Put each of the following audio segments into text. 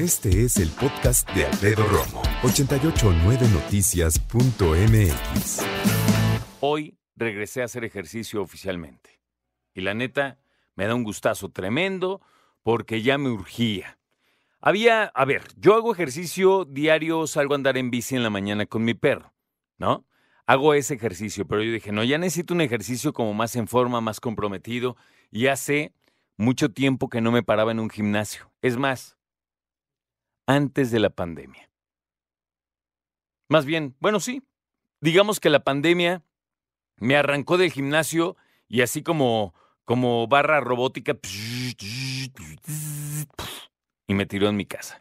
Este es el podcast de Alfredo Romo, 889noticias.mx. Hoy regresé a hacer ejercicio oficialmente. Y la neta, me da un gustazo tremendo porque ya me urgía. Había, a ver, yo hago ejercicio diario, salgo a andar en bici en la mañana con mi perro, ¿no? Hago ese ejercicio, pero yo dije, no, ya necesito un ejercicio como más en forma, más comprometido. Y hace mucho tiempo que no me paraba en un gimnasio. Es más, antes de la pandemia. Más bien, bueno, sí, digamos que la pandemia me arrancó del gimnasio y así como, como barra robótica y me tiró en mi casa.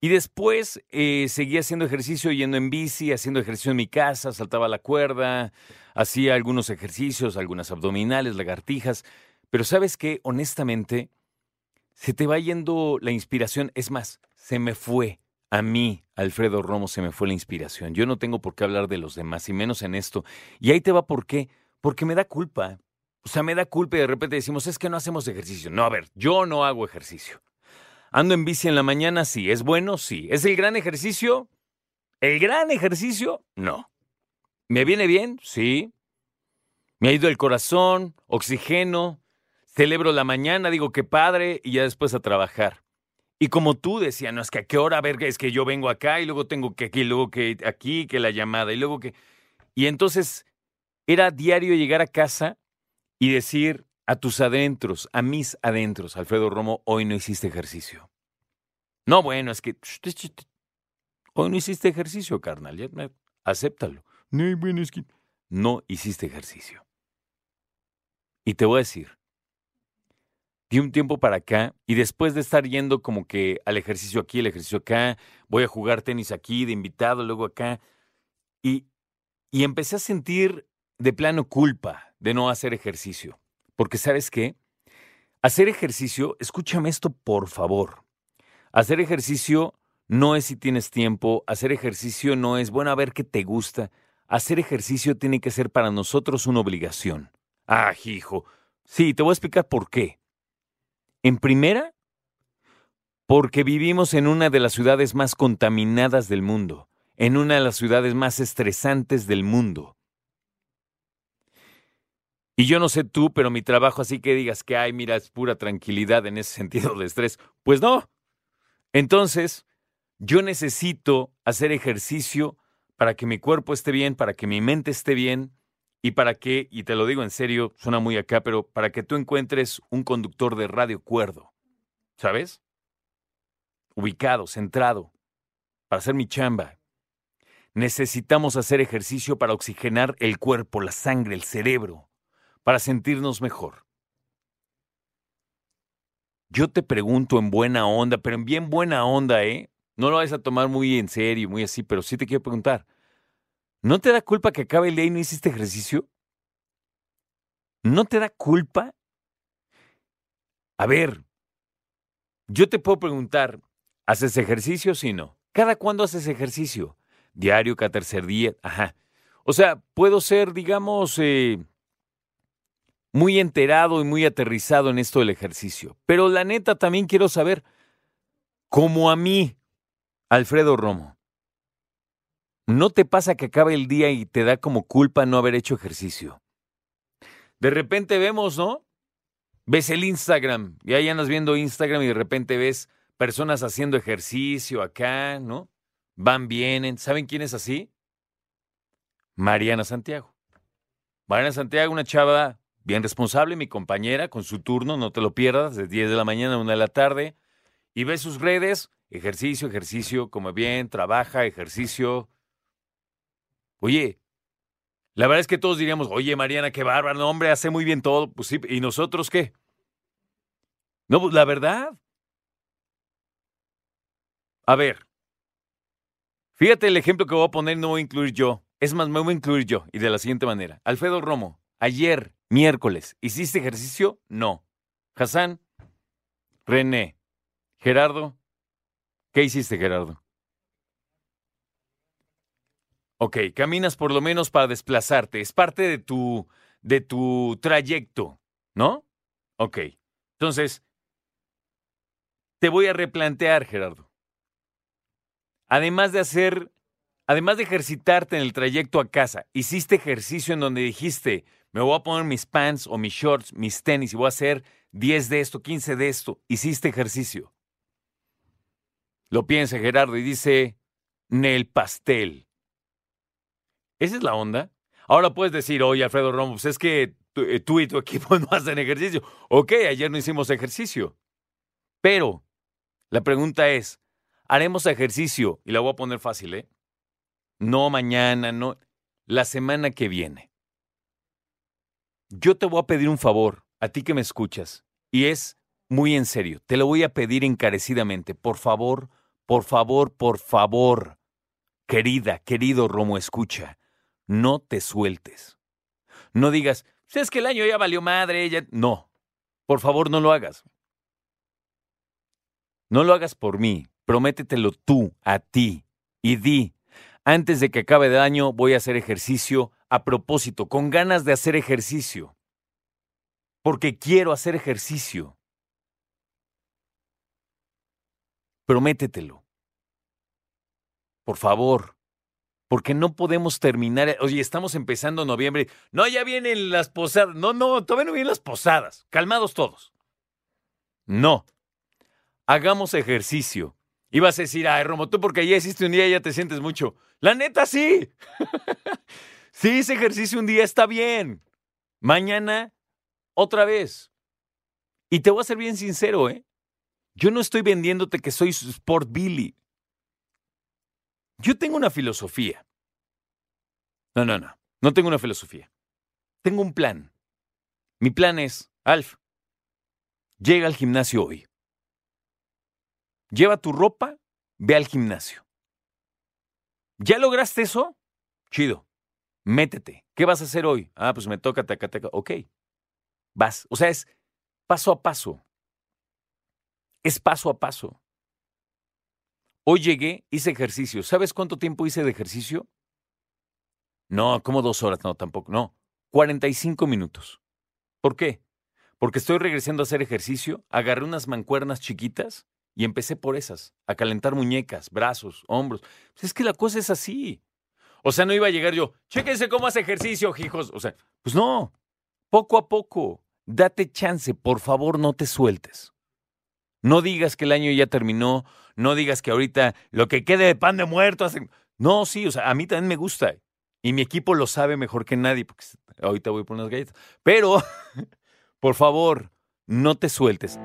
Y después eh, seguí haciendo ejercicio yendo en bici, haciendo ejercicio en mi casa, saltaba la cuerda, hacía algunos ejercicios, algunas abdominales, lagartijas. Pero sabes qué, honestamente, se te va yendo la inspiración. Es más, se me fue. A mí, Alfredo Romo, se me fue la inspiración. Yo no tengo por qué hablar de los demás, y menos en esto. Y ahí te va por qué. Porque me da culpa. O sea, me da culpa y de repente decimos, es que no hacemos ejercicio. No, a ver, yo no hago ejercicio. Ando en bici en la mañana, sí. ¿Es bueno? Sí. ¿Es el gran ejercicio? ¿El gran ejercicio? No. ¿Me viene bien? Sí. Me ha ido el corazón, oxígeno, celebro la mañana, digo qué padre, y ya después a trabajar. Y como tú decías, no es que a qué hora, es que yo vengo acá y luego tengo que aquí, luego que aquí, que la llamada, y luego que... Y entonces era diario llegar a casa y decir a tus adentros, a mis adentros, Alfredo Romo, hoy no hiciste ejercicio. No, bueno, es que hoy no hiciste ejercicio, carnal, acéptalo. No, que no hiciste ejercicio. Y te voy a decir, de un tiempo para acá y después de estar yendo como que al ejercicio aquí, el ejercicio acá, voy a jugar tenis aquí de invitado, luego acá, y, y empecé a sentir de plano culpa de no hacer ejercicio. Porque sabes qué? Hacer ejercicio, escúchame esto por favor. Hacer ejercicio no es si tienes tiempo, hacer ejercicio no es, bueno, a ver qué te gusta. Hacer ejercicio tiene que ser para nosotros una obligación. Ah, hijo. Sí, te voy a explicar por qué. En primera, porque vivimos en una de las ciudades más contaminadas del mundo, en una de las ciudades más estresantes del mundo. Y yo no sé tú, pero mi trabajo así que digas que, ay, mira, es pura tranquilidad en ese sentido de estrés. Pues no. Entonces, yo necesito hacer ejercicio para que mi cuerpo esté bien, para que mi mente esté bien, y para que, y te lo digo en serio, suena muy acá, pero para que tú encuentres un conductor de radio cuerdo, ¿sabes? Ubicado, centrado, para hacer mi chamba. Necesitamos hacer ejercicio para oxigenar el cuerpo, la sangre, el cerebro, para sentirnos mejor. Yo te pregunto en buena onda, pero en bien buena onda, ¿eh? No lo vas a tomar muy en serio, muy así, pero sí te quiero preguntar. ¿No te da culpa que acabe el día y no hiciste ejercicio? ¿No te da culpa? A ver, yo te puedo preguntar, ¿haces ejercicio sí no? ¿Cada cuándo haces ejercicio? ¿Diario, cada tercer día? Ajá. O sea, puedo ser, digamos, eh, muy enterado y muy aterrizado en esto del ejercicio. Pero la neta también quiero saber, como a mí, Alfredo Romo, ¿No te pasa que acaba el día y te da como culpa no haber hecho ejercicio? De repente vemos, ¿no? Ves el Instagram y ahí andas viendo Instagram y de repente ves personas haciendo ejercicio acá, ¿no? Van, vienen. ¿Saben quién es así? Mariana Santiago. Mariana Santiago, una chava bien responsable, mi compañera, con su turno, no te lo pierdas, de 10 de la mañana a 1 de la tarde. Y ves sus redes, ejercicio, ejercicio, come bien, trabaja, ejercicio, Oye, la verdad es que todos diríamos, oye, Mariana, qué bárbaro, hombre, hace muy bien todo. Pues sí, ¿y nosotros qué? No, pues la verdad. A ver, fíjate el ejemplo que voy a poner, no voy a incluir yo. Es más, me voy a incluir yo, y de la siguiente manera. Alfredo Romo, ayer, miércoles, ¿hiciste ejercicio? No. Hassan, René, Gerardo, ¿qué hiciste, Gerardo? Ok, caminas por lo menos para desplazarte. Es parte de tu, de tu trayecto, ¿no? Ok. Entonces, te voy a replantear, Gerardo. Además de hacer, además de ejercitarte en el trayecto a casa, hiciste ejercicio en donde dijiste, me voy a poner mis pants o mis shorts, mis tenis y voy a hacer 10 de esto, 15 de esto. Hiciste ejercicio. Lo piensa Gerardo y dice, Nel pastel. ¿Esa es la onda? Ahora puedes decir, oye, Alfredo Romo, pues es que eh, tú, y tu equipo no hacen ejercicio. Ok, ayer no hicimos ejercicio. Pero la pregunta es, haremos ejercicio, y la voy a poner fácil, ¿eh? No mañana, no, la semana que viene. Yo te voy a pedir un favor, a ti que me escuchas, y es muy en serio, te lo voy a pedir encarecidamente, por favor, por favor, por favor, querida, querido Romo, escucha, no te sueltes. No digas, es que el año ya valió madre, ya... No, por favor no lo hagas. No lo hagas por mí, prométetelo tú, a ti, y di, antes de que acabe el año voy a hacer ejercicio a propósito, con ganas de hacer ejercicio, porque quiero hacer ejercicio. Prométetelo. Por favor, porque no podemos terminar. Oye, estamos empezando noviembre. No, ya vienen las posadas. No, no, todavía no vienen las posadas. Calmados todos. No. Hagamos ejercicio. Ibas a decir, ay, Romo, tú porque ya hiciste un día ya te sientes mucho. La neta, sí. sí, ese ejercicio un día está bien. Mañana, otra vez. Y te voy a ser bien sincero, ¿eh? Yo no estoy vendiéndote que soy Sport Billy. Yo tengo una filosofía. No, no, no. No tengo una filosofía. Tengo un plan. Mi plan es, Alf, llega al gimnasio hoy. Lleva tu ropa, ve al gimnasio. ¿Ya lograste eso? Chido. Métete. ¿Qué vas a hacer hoy? Ah, pues me toca, taca, taca. Ok. Vas. O sea, es paso a paso. Es paso a paso. Hoy llegué, hice ejercicio. ¿Sabes cuánto tiempo hice de ejercicio? No, como dos horas, no, tampoco, no. 45 minutos. ¿Por qué? Porque estoy regresando a hacer ejercicio, agarré unas mancuernas chiquitas y empecé por esas, a calentar muñecas, brazos, hombros. Pues es que la cosa es así. O sea, no iba a llegar yo, chéquense cómo hace ejercicio, hijos. O sea, pues no, poco a poco, date chance, por favor, no te sueltes. No digas que el año ya terminó, no digas que ahorita lo que quede de pan de muerto hace... No, sí, o sea, a mí también me gusta. Y mi equipo lo sabe mejor que nadie, porque ahorita voy por unas galletas. Pero, por favor, no te sueltes.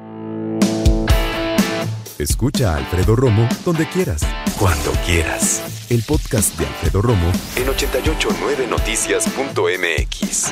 Escucha a Alfredo Romo donde quieras. Cuando quieras. El podcast de Alfredo Romo en 889noticias.mx.